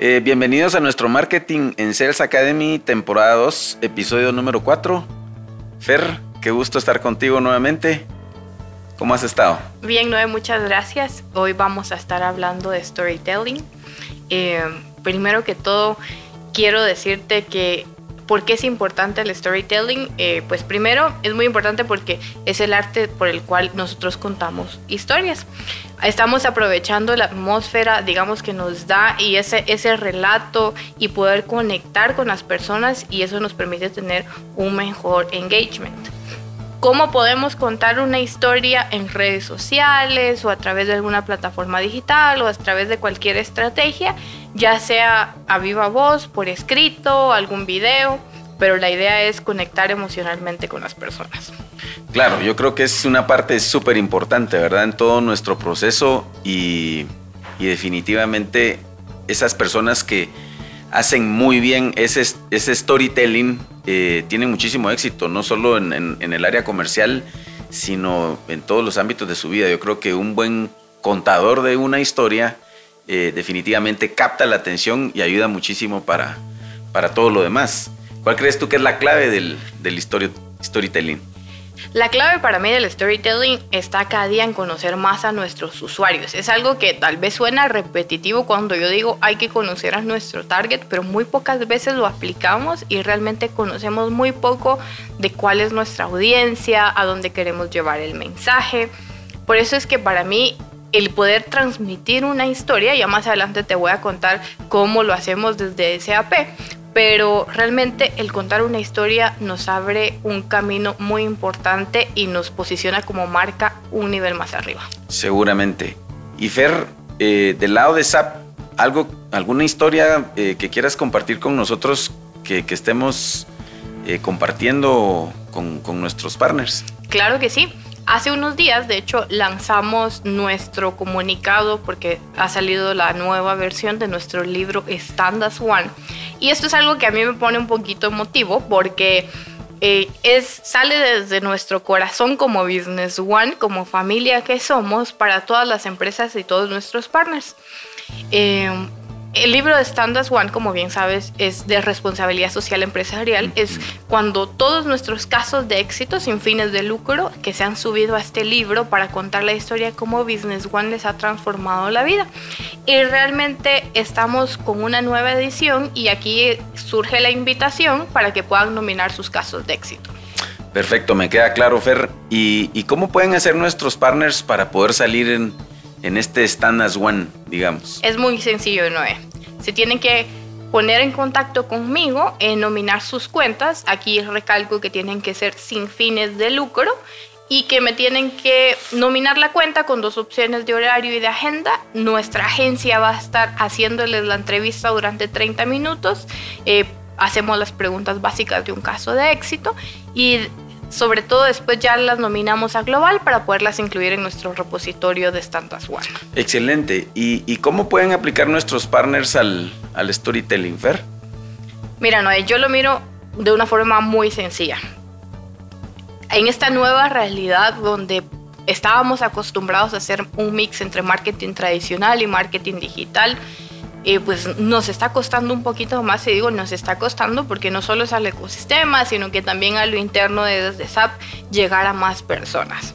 Eh, bienvenidos a nuestro Marketing en Sales Academy, temporada 2, episodio número 4. Fer, qué gusto estar contigo nuevamente. ¿Cómo has estado? Bien, Noé, muchas gracias. Hoy vamos a estar hablando de storytelling. Eh, primero que todo, quiero decirte que ¿Por qué es importante el storytelling? Eh, pues primero es muy importante porque es el arte por el cual nosotros contamos historias. Estamos aprovechando la atmósfera, digamos, que nos da y ese, ese relato y poder conectar con las personas y eso nos permite tener un mejor engagement cómo podemos contar una historia en redes sociales o a través de alguna plataforma digital o a través de cualquier estrategia, ya sea a viva voz, por escrito, algún video, pero la idea es conectar emocionalmente con las personas. Claro, yo creo que es una parte súper importante, ¿verdad? En todo nuestro proceso y, definitivamente esas personas que hacen muy bien ese, ese storytelling eh, tienen muchísimo éxito, no solo en, el área comercial, sino en todos los ámbitos de su vida. Yo creo que un buen contador de una historia eh, definitivamente capta la atención y ayuda muchísimo para, para todo lo demás. ¿Cuál crees tú que es la clave del, del storytelling? La clave para mí del storytelling está cada día en conocer más a nuestros usuarios. Es algo que tal vez suena repetitivo cuando yo digo hay que conocer a nuestro target, pero muy pocas veces lo aplicamos y realmente conocemos muy poco de cuál es nuestra audiencia, a dónde queremos llevar el mensaje. Por eso es que para mí el poder transmitir una historia, ya más adelante te voy a contar cómo lo hacemos desde SAP, pero realmente el contar una historia nos abre un camino muy importante y nos posiciona como marca un nivel más arriba. Seguramente. Y Fer, eh, del lado de SAP, algo, ¿alguna historia eh, que quieras compartir con nosotros que, estemos eh, compartiendo con, con nuestros partners? Claro que sí. Hace unos días, de hecho, lanzamos nuestro comunicado porque ha salido la nueva versión de nuestro libro Stand as One. Y esto es algo que a mí me pone un poquito emotivo porque eh, es, sale desde nuestro corazón como Business One, como familia que somos para todas las empresas y todos nuestros partners. Eh, el libro de Standards One, como bien sabes, es de responsabilidad social empresarial. Es cuando todos nuestros casos de éxito sin fines de lucro que se han subido a este libro para contar la historia cómo Business One les ha transformado la vida. Y realmente estamos con una nueva edición y aquí surge la invitación para que puedan nominar sus casos de éxito. Perfecto, me queda claro, Fer. ¿Y, y cómo pueden hacer nuestros partners para poder salir en en este Stand as One, digamos? Es muy sencillo, Noé. Se tienen que poner en contacto conmigo, en nominar sus cuentas. Aquí recalco que tienen que ser sin fines de lucro y que me tienen que nominar la cuenta con dos opciones de horario y de agenda. Nuestra agencia va a estar haciéndoles la entrevista durante 30 minutos. Eh, hacemos las preguntas básicas de un caso de éxito y sobre todo después ya las nominamos a Global para poderlas incluir en nuestro repositorio de Standas One. Excelente. ¿Y, cómo pueden aplicar nuestros partners al, al storytelling, Fer? Mira, Noé, yo lo miro de una forma muy sencilla. En esta nueva realidad donde estábamos acostumbrados a hacer un mix entre marketing tradicional y marketing digital, eh, pues nos está costando un poquito más, y digo nos está costando porque no solo es al ecosistema, sino que también a lo interno de desde SAP llegar a más personas.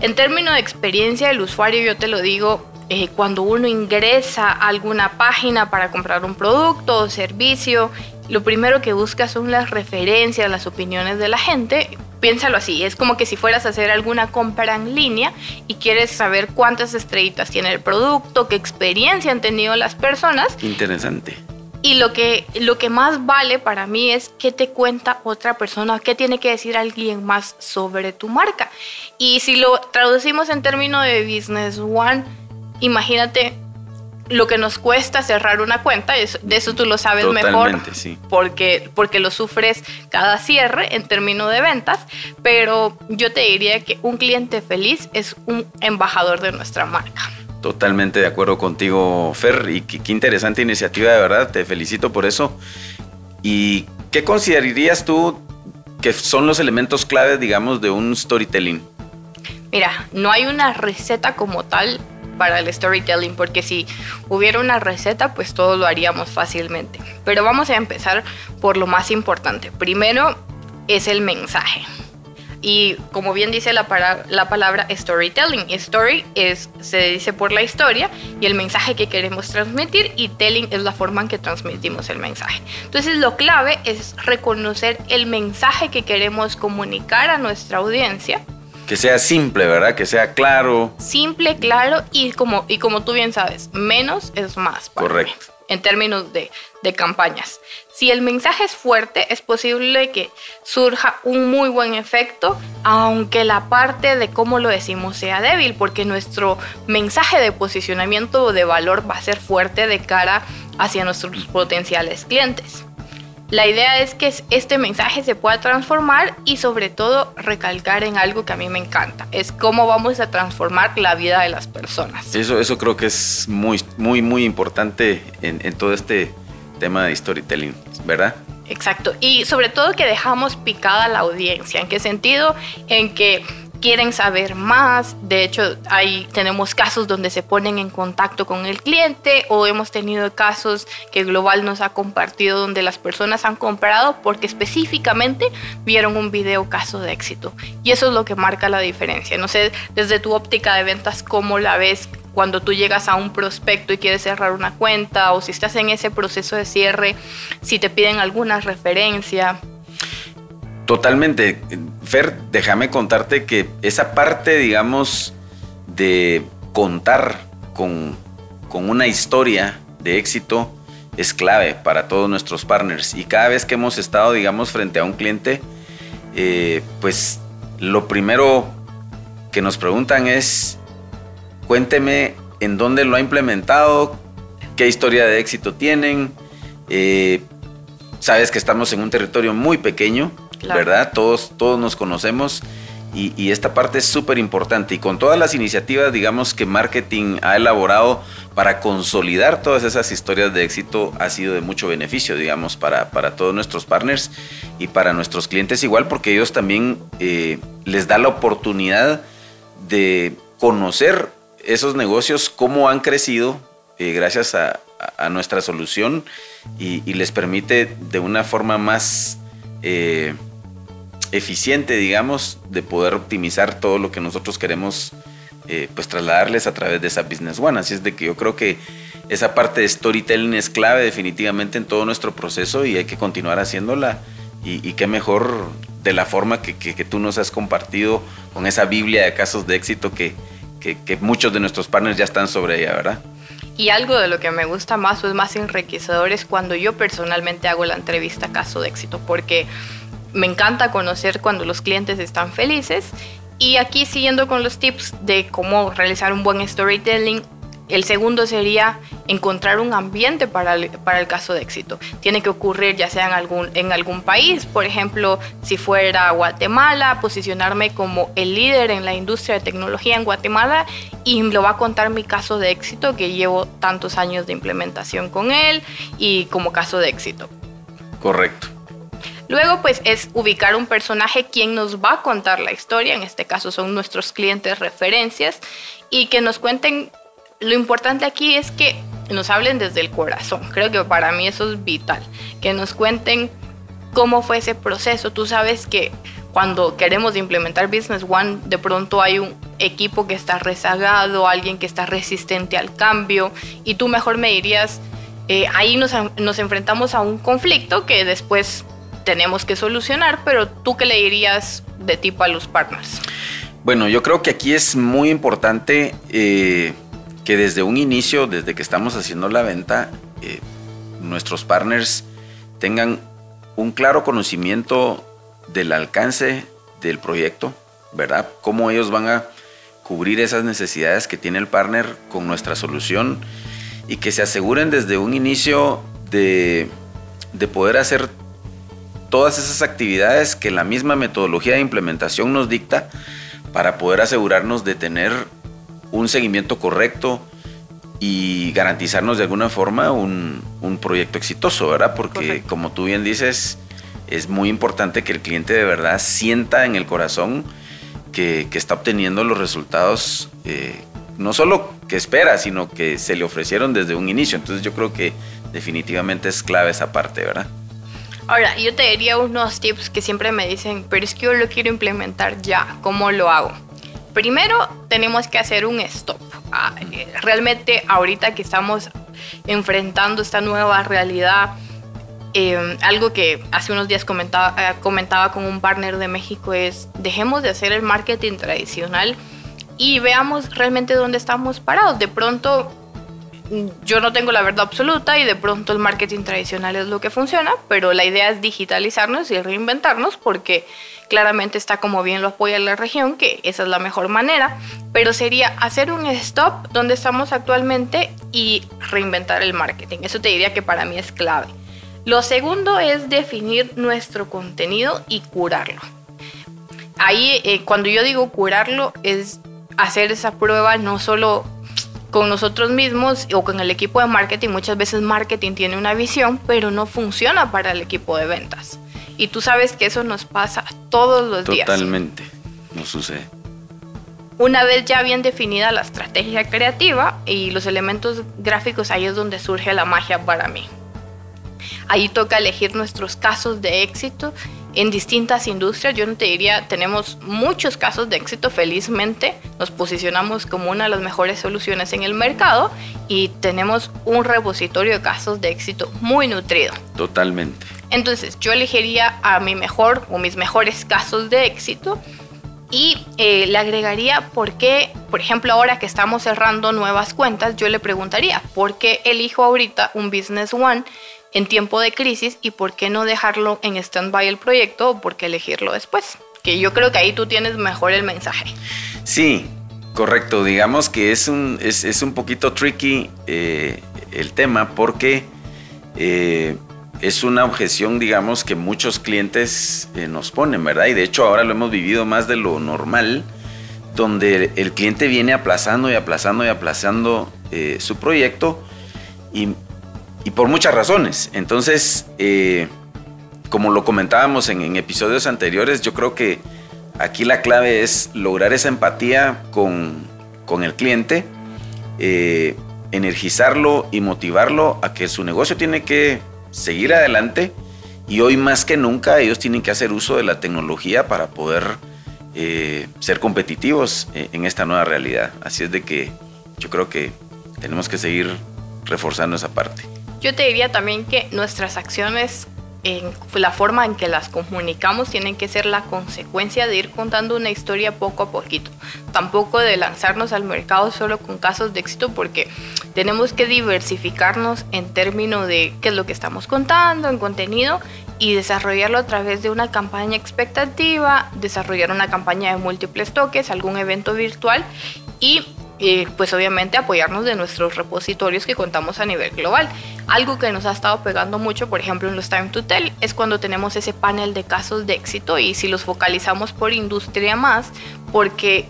En términos de experiencia del usuario, yo te lo digo, eh, cuando uno ingresa a alguna página para comprar un producto o servicio, lo primero que busca son las referencias, las opiniones de la gente. Piénsalo así, es como que si fueras a hacer alguna compra en línea y quieres saber cuántas estrellitas tiene el producto, qué experiencia han tenido las personas. Interesante. Y lo que, lo que más vale para mí es qué te cuenta otra persona, qué tiene que decir alguien más sobre tu marca. Y si lo traducimos en términos de Business One, imagínate lo que nos cuesta cerrar una cuenta, de eso tú lo sabes mejor, sí. porque, porque lo sufres cada cierre en términos de ventas, pero yo te diría que un cliente feliz es un embajador de nuestra marca. Totalmente de acuerdo contigo, Fer, y qué, qué interesante iniciativa, de verdad, te felicito por eso. ¿Y qué considerarías tú que son los elementos claves, digamos, de un storytelling? Mira, no hay una receta como tal para el storytelling, porque si hubiera una receta, pues todo lo haríamos fácilmente. Pero vamos a empezar por lo más importante. Primero es el mensaje. Y como bien dice la, la palabra storytelling, story es, se dice por la historia y el mensaje que queremos transmitir y telling es la forma en que transmitimos el mensaje. Entonces lo clave es reconocer el mensaje que queremos comunicar a nuestra audiencia que sea simple, ¿verdad? Que sea claro. Simple, claro y como, y como tú bien sabes, menos es más. Correcto. en términos de, de, campañas. Si el mensaje es fuerte, es posible que surja un muy buen efecto, aunque la parte de cómo lo decimos sea débil, porque nuestro mensaje de posicionamiento o de valor va a ser fuerte de cara hacia nuestros potenciales clientes. La idea es que este mensaje se pueda transformar y sobre todo recalcar en algo que a mí me encanta, es cómo vamos a transformar la vida de las personas. Eso, eso creo que es muy, muy, muy importante en, en todo este tema de storytelling, ¿verdad? Exacto, y sobre todo que dejamos picada la audiencia. ¿En qué sentido? En que quieren saber más. De hecho, ahí tenemos casos donde se ponen en contacto con el cliente o hemos tenido casos que Global nos ha compartido donde las personas han comprado porque específicamente vieron un video caso de éxito. Y eso es lo que marca la diferencia. No sé, desde tu óptica de ventas, ¿cómo la ves? cuando tú llegas a un prospecto y quieres cerrar una cuenta o si estás en ese proceso de cierre, si te piden alguna referencia. Totalmente. Fer, déjame contarte que esa parte, digamos, de contar con, una historia de éxito es clave para todos nuestros partners. Y cada vez que hemos estado, digamos, frente a un cliente, eh, pues lo primero que nos preguntan es, cuénteme en dónde lo ha implementado, qué historia de éxito tienen. Eh, sabes que estamos en un territorio muy pequeño ¿verdad? Todos, todos nos conocemos y, esta parte es súper importante. Y con todas las iniciativas, digamos, que marketing ha elaborado para consolidar todas esas historias de éxito, ha sido de mucho beneficio, digamos, para, para todos nuestros partners y para nuestros clientes igual, porque ellos también eh, les da la oportunidad de conocer esos negocios, cómo han crecido eh, gracias a, nuestra solución y, les permite de una forma más... Eh, eficiente, digamos, de poder optimizar todo lo que nosotros queremos eh, pues trasladarles a través de esa Business One. Así es de que yo creo que esa parte de storytelling es clave definitivamente en todo nuestro proceso y hay que continuar haciéndola. Y, qué mejor de la forma que, tú nos has compartido con esa Biblia de casos de éxito que, que muchos de nuestros partners ya están sobre ella, ¿verdad? Y algo de lo que me gusta más o es más enriquecedor es cuando yo personalmente hago la entrevista caso de éxito, porque me encanta conocer cuando los clientes están felices. Y aquí siguiendo con los tips de cómo realizar un buen storytelling, el segundo sería encontrar un ambiente para el, caso de éxito. Tiene que ocurrir ya sea en algún, en algún país, por ejemplo, si fuera Guatemala, posicionarme como el líder en la industria de tecnología en Guatemala y lo va a contar mi caso de éxito, que llevo tantos años de implementación con él y como caso de éxito. Correcto. Luego, pues es ubicar un personaje quien nos va a contar la historia, en este caso son nuestros clientes referencias, y que nos cuenten, lo importante aquí es que nos hablen desde el corazón, creo que para mí eso es vital, que nos cuenten cómo fue ese proceso, tú sabes que cuando queremos implementar Business One, de pronto hay un equipo que está rezagado, alguien que está resistente al cambio, y tú mejor me dirías, eh, ahí nos, nos enfrentamos a un conflicto que después tenemos que solucionar, pero tú qué le dirías de tipo a los partners? Bueno, yo creo que aquí es muy importante eh, que desde un inicio, desde que estamos haciendo la venta, eh, nuestros partners tengan un claro conocimiento del alcance del proyecto, ¿verdad? Cómo ellos van a cubrir esas necesidades que tiene el partner con nuestra solución y que se aseguren desde un inicio de, de poder hacer todas esas actividades que la misma metodología de implementación nos dicta para poder asegurarnos de tener un seguimiento correcto y garantizarnos de alguna forma un, proyecto exitoso, ¿verdad? Porque como tú bien dices, es muy importante que el cliente de verdad sienta en el corazón que, está obteniendo los resultados, eh, no solo que espera, sino que se le ofrecieron desde un inicio. Entonces yo creo que definitivamente es clave esa parte, ¿verdad? Ahora, yo te diría unos tips que siempre me dicen, pero es que yo lo quiero implementar ya, ¿cómo lo hago? Primero, tenemos que hacer un stop. Ah, eh, realmente, ahorita que estamos enfrentando esta nueva realidad, eh, algo que hace unos días comentaba, eh, comentaba con un partner de México es, dejemos de hacer el marketing tradicional y veamos realmente dónde estamos parados. De pronto yo no tengo la verdad absoluta y de pronto el marketing tradicional es lo que funciona, pero la idea es digitalizarnos y reinventarnos porque claramente está como bien lo apoya la región, que esa es la mejor manera, pero sería hacer un stop donde estamos actualmente y reinventar el marketing. Eso te diría que para mí es clave. Lo segundo es definir nuestro contenido y curarlo. Ahí, eh, cuando yo digo curarlo, es hacer esa prueba no solo con nosotros mismos o con el equipo de marketing. Muchas veces marketing tiene una visión, pero no funciona para el equipo de ventas. Y tú sabes que eso nos pasa todos los días. Totalmente, no sucede. Una vez ya bien definida la estrategia creativa y los elementos gráficos, ahí es donde surge la magia para mí. Ahí toca elegir nuestros casos de éxito en distintas industrias. Yo no te diría, tenemos muchos casos de éxito, felizmente nos posicionamos como una de las mejores soluciones en el mercado y tenemos un repositorio de casos de éxito muy nutrido. Totalmente. Entonces yo elegiría a mi mejor o mis mejores casos de éxito y eh, le agregaría por qué, por ejemplo, ahora que estamos cerrando nuevas cuentas, yo le preguntaría, ¿por qué elijo ahorita un Business One en tiempo de crisis y por qué no dejarlo en stand-by el proyecto o por qué elegirlo después. Que yo creo que ahí tú tienes mejor el mensaje. Sí, correcto. Digamos que es un, es, un poquito tricky eh, el tema porque eh, es una objeción, digamos, que muchos clientes eh, nos ponen, ¿verdad? Y de hecho ahora lo hemos vivido más de lo normal, donde el cliente viene aplazando y aplazando y aplazando su proyecto y y por muchas razones. Entonces, eh, como lo comentábamos en, episodios anteriores, yo creo que aquí la clave es lograr esa empatía con, el cliente, eh, energizarlo y motivarlo a que su negocio tiene que seguir adelante y hoy más que nunca ellos tienen que hacer uso de la tecnología para poder eh, ser competitivos en esta nueva realidad. Así es de que yo creo que tenemos que seguir reforzando esa parte. Yo te diría también que nuestras acciones la forma en que las comunicamos tienen que ser la consecuencia de ir contando una historia poco a poquito. Tampoco de lanzarnos al mercado solo con casos de éxito porque tenemos que diversificarnos en términos de qué es lo que estamos contando, en contenido y desarrollarlo a través de una campaña expectativa, desarrollar una campaña de múltiples toques, algún evento virtual y y pues obviamente apoyarnos de nuestros repositorios que contamos a nivel global. Algo que nos ha estado pegando mucho, por ejemplo, en los Time to Tell, es cuando tenemos ese panel de casos de éxito y si los focalizamos por industria más, porque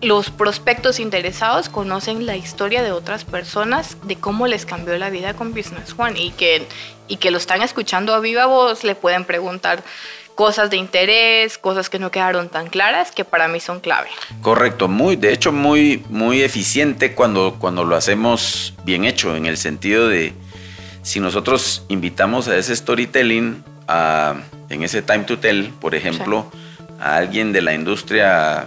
los prospectos interesados conocen la historia de otras personas de cómo les cambió la vida con Business One y que, y que lo están escuchando a viva voz, le pueden preguntar cosas de interés, cosas que no quedaron tan claras que para mí son clave. Correcto, muy, de hecho muy, muy eficiente cuando, cuando lo hacemos bien hecho, en el sentido de si nosotros invitamos a ese storytelling, a, en ese time to tell, por ejemplo, a alguien de la industria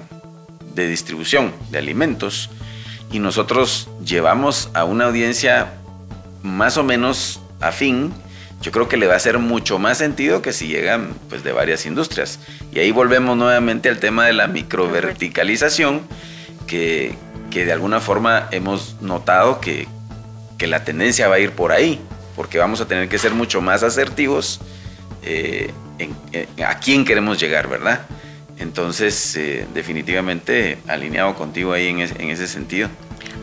de distribución de alimentos, y nosotros llevamos a una audiencia más o menos afín, yo creo que le va a hacer mucho más sentido que si llegan pues de varias industrias. Y ahí volvemos nuevamente al tema de la microverticalización, que, que de alguna forma hemos notado que, que, la tendencia va a ir por ahí, porque vamos a tener que ser mucho más asertivos eh, en, a quién queremos llegar, ¿verdad? Entonces, eh, definitivamente alineado contigo ahí en, en ese sentido.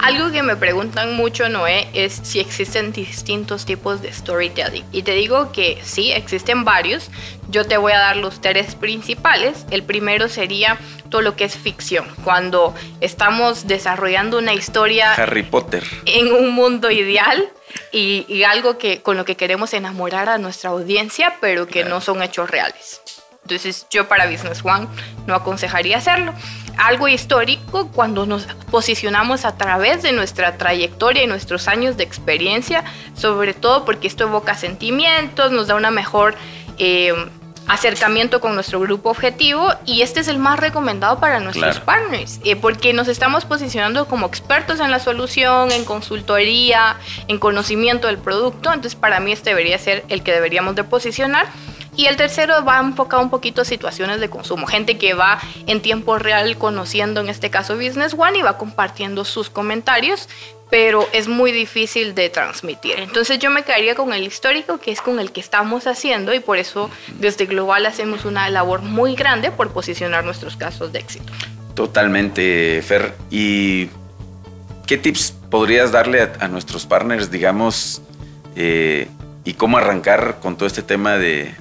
Algo que me preguntan mucho, Noé, es si existen distintos tipos de storytelling. Y te digo que sí, existen varios. Yo te voy a dar los tres principales. El primero sería todo lo que es ficción. Cuando estamos desarrollando una historia... Harry Potter. En un mundo ideal. Y, algo que con lo que queremos enamorar a nuestra audiencia, pero que no son hechos reales. Entonces yo para Business One no aconsejaría hacerlo. Algo histórico cuando nos posicionamos a través de nuestra trayectoria y nuestros años de experiencia, sobre todo porque esto evoca sentimientos, nos da una mejor... Eh, acercamiento con nuestro grupo objetivo y este es el más recomendado para nuestros partners, eh, porque nos estamos posicionando como expertos en la solución, en consultoría, en conocimiento del producto, entonces para mí este debería ser el que deberíamos de posicionar. Y el tercero va enfocado un poquito a situaciones de consumo, gente que va en tiempo real conociendo, en este caso Business One, y va compartiendo sus comentarios pero es muy difícil de transmitir. Entonces yo me quedaría con el histórico, que es con el que estamos haciendo y por eso desde Global hacemos una labor muy grande por posicionar nuestros casos de éxito. Totalmente, Fer. ¿Y qué tips podrías darle a, nuestros partners, digamos, eh, y cómo arrancar con todo este tema de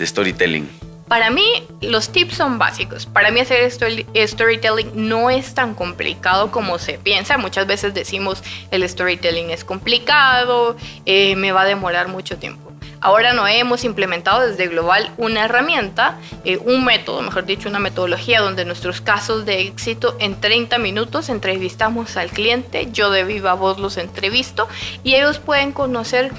storytelling? Para mí, los tips son básicos. Para mí hacer storytelling no es tan complicado como se piensa. Muchas veces decimos el storytelling es complicado, eh, me va a demorar mucho tiempo. Ahora no hemos implementado desde Global una herramienta, eh, un método, mejor dicho, una metodología donde nuestros casos de éxito en 30 minutos entrevistamos al cliente, yo de viva voz los entrevisto y ellos pueden conocer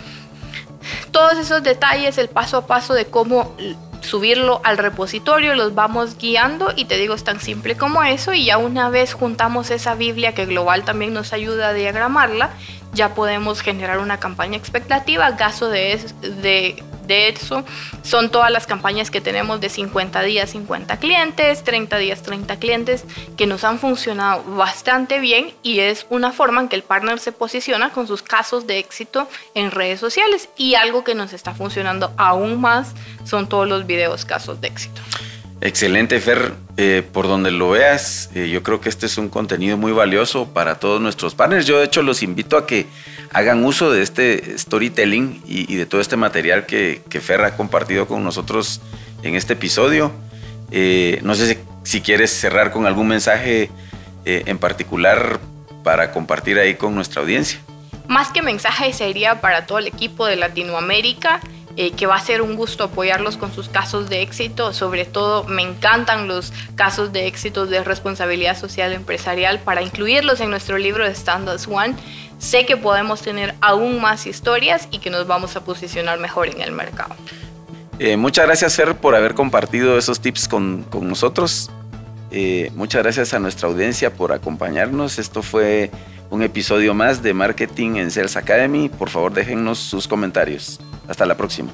todos esos detalles, el paso a paso de cómo subirlo al repositorio, los vamos guiando y te digo, es tan simple como eso y ya una vez juntamos esa Biblia que Global también nos ayuda a diagramarla, ya podemos generar una campaña expectativa. De, de, de eso son todas las campañas que tenemos de 50 días, 50 clientes, 30 días, 30 clientes, que nos han funcionado bastante bien y es una forma en que el partner se posiciona con sus casos de éxito en redes sociales. Y algo que nos está funcionando aún más son todos los videos casos de éxito. Excelente, Fer. Eh, por donde lo veas, eh, yo creo que este es un contenido muy valioso para todos nuestros partners. Yo, de hecho, los invito a que hagan uso de este storytelling y, de todo este material que, que, Fer ha compartido con nosotros en este episodio. Eh, no sé si, quieres cerrar con algún mensaje en particular para compartir ahí con nuestra audiencia. Más que mensaje sería para todo el equipo de Latinoamérica eh, que va a ser un gusto apoyarlos con sus casos de éxito. Sobre todo me encantan los casos de éxito de responsabilidad social empresarial para incluirlos en nuestro libro de Standards One. Sé que podemos tener aún más historias y que nos vamos a posicionar mejor en el mercado. Eh, muchas gracias, Fer, por haber compartido esos tips con, con nosotros. Eh, muchas gracias a nuestra audiencia por acompañarnos. Esto fue un episodio más de Marketing en Sales Academy. Por favor, déjennos sus comentarios. Hasta la próxima.